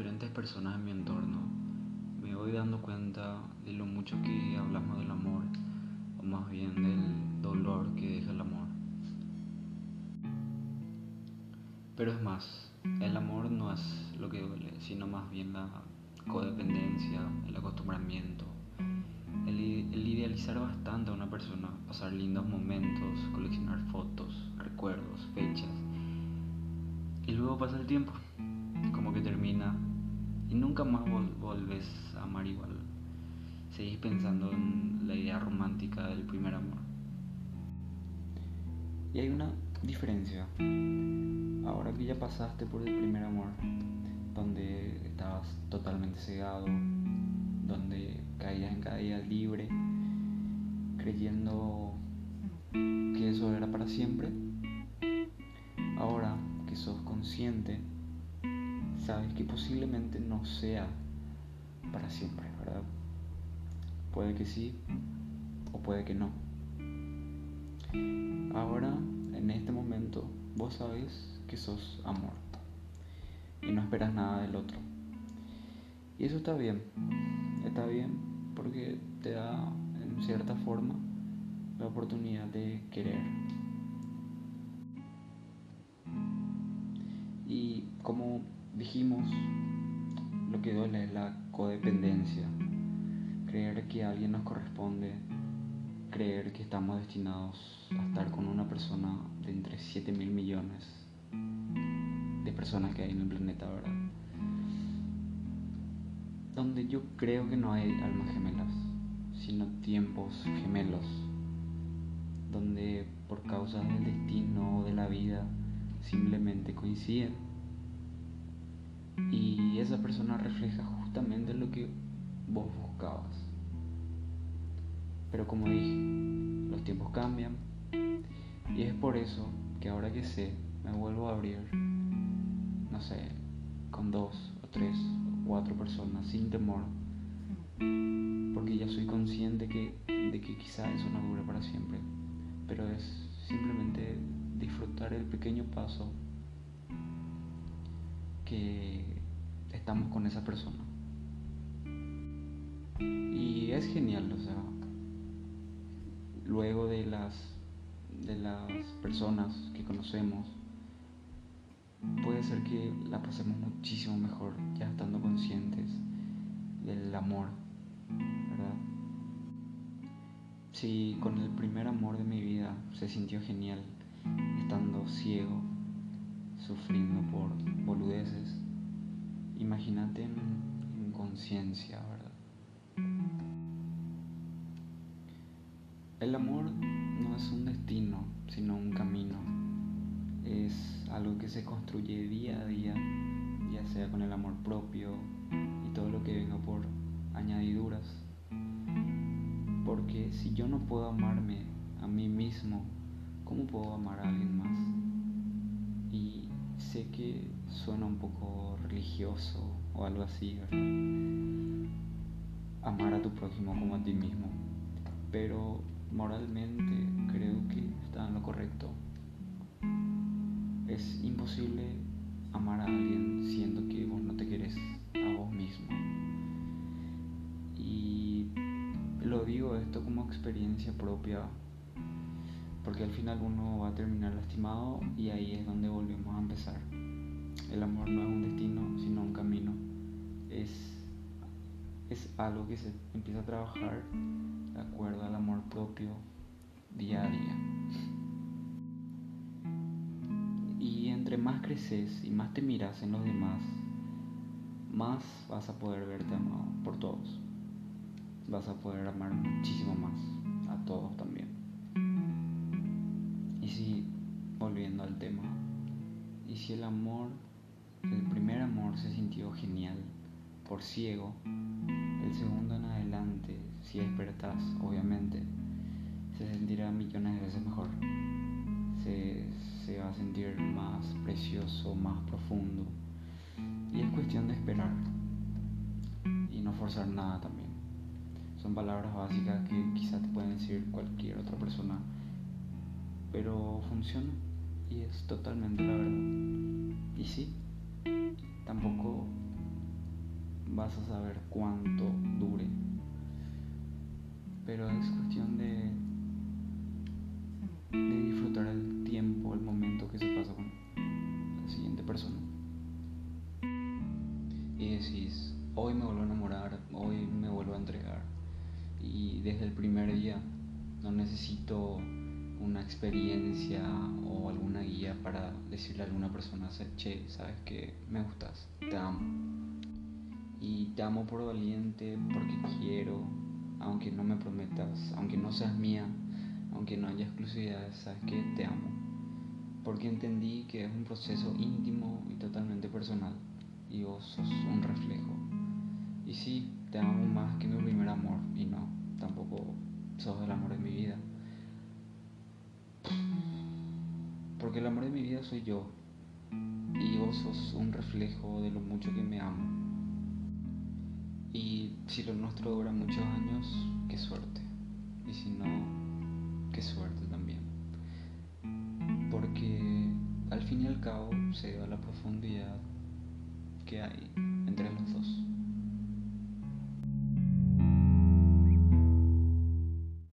diferentes personas en mi entorno, me voy dando cuenta de lo mucho que hablamos del amor, o más bien del dolor que deja el amor. Pero es más, el amor no es lo que duele, sino más bien la codependencia, el acostumbramiento, el, idealizar bastante a una persona, pasar lindos momentos, coleccionar fotos, recuerdos, fechas. Y luego pasa el tiempo, como que termina y nunca más volves a amar igual. Seguís pensando en la idea romántica del primer amor. Y hay una diferencia. Ahora que ya pasaste por el primer amor, donde estabas totalmente cegado, donde caías en caída libre, creyendo que eso era para siempre, ahora que sos consciente, sabes que posiblemente no sea para siempre, ¿verdad? Puede que sí o puede que no. Ahora, en este momento, vos sabes que sos amor y no esperas nada del otro. Y eso está bien, está bien porque te da en cierta forma la oportunidad de querer. Y como dijimos, lo que duele es la codependencia, creer que alguien nos corresponde, creer que estamos destinados a estar con una persona de entre 7 mil millones de personas que hay en el planeta, ¿verdad? Donde yo creo que no hay almas gemelas, sino tiempos gemelos, donde por causa del destino o de la vida simplemente coinciden. Y esa persona refleja justamente lo que vos buscabas. Pero como dije, los tiempos cambian y es por eso que ahora que sé, me vuelvo a abrir, no sé, con dos o tres o cuatro personas sin temor, porque ya soy consciente que, de que quizá eso no dure para siempre, pero es simplemente disfrutar el pequeño paso que estamos con esa persona. Y es genial, o sea, luego de las, de las personas que conocemos, puede ser que la pasemos muchísimo mejor ya estando conscientes del amor, ¿verdad? Si con el primer amor de mi vida se sintió genial, estando ciego, sufriendo por boludeces, imagínate en, en conciencia, ¿verdad? El amor no es un destino, sino un camino. Es algo que se construye día a día, ya sea con el amor propio y todo lo que venga por añadiduras. Porque si yo no puedo amarme a mí mismo, ¿cómo puedo amar a alguien más? Y sé que suena un poco religioso o algo así, ¿verdad? Amar a tu prójimo como a ti mismo. Pero moralmente creo que está en lo correcto. Es imposible amar a alguien siendo que vos no te querés a vos mismo. Y lo digo esto como experiencia propia, porque al final uno va a terminar lastimado El amor no es un destino, sino un camino. Es, es algo que se empieza a trabajar de acuerdo al amor propio día a día. Y entre más creces y más te miras en los demás, más vas a poder verte amado por todos. Vas a poder amar muchísimo más a todos también. Y si, volviendo al tema, y si el amor, el primer amor se sintió genial por ciego, el segundo en adelante si despertas, obviamente, se sentirá millones de veces mejor. Se, se va a sentir más precioso, más profundo. Y es cuestión de esperar y no forzar nada también. Son palabras básicas que quizás te pueden decir cualquier otra persona, pero funciona y es totalmente la verdad. Y sí, tampoco vas a saber cuánto dure. Pero es cuestión de, de disfrutar el tiempo, el momento que se pasa con la siguiente persona. Y decís, hoy me vuelvo a enamorar, hoy me vuelvo a entregar. Y desde el primer día no necesito una experiencia o alguna guía para decirle a alguna persona, che, sabes que me gustas, te amo. Y te amo por valiente, porque quiero, aunque no me prometas, aunque no seas mía, aunque no haya exclusividad, sabes que te amo. Porque entendí que es un proceso íntimo y totalmente personal. Y vos sos un reflejo. Y sí, te amo más que mi primer amor. Y no, tampoco sos el amor de mi vida. Porque el amor de mi vida soy yo. Y vos sos un reflejo de lo mucho que me amo. Y si lo nuestro dura muchos años, qué suerte. Y si no, qué suerte también. Porque al fin y al cabo se da la profundidad que hay entre los dos.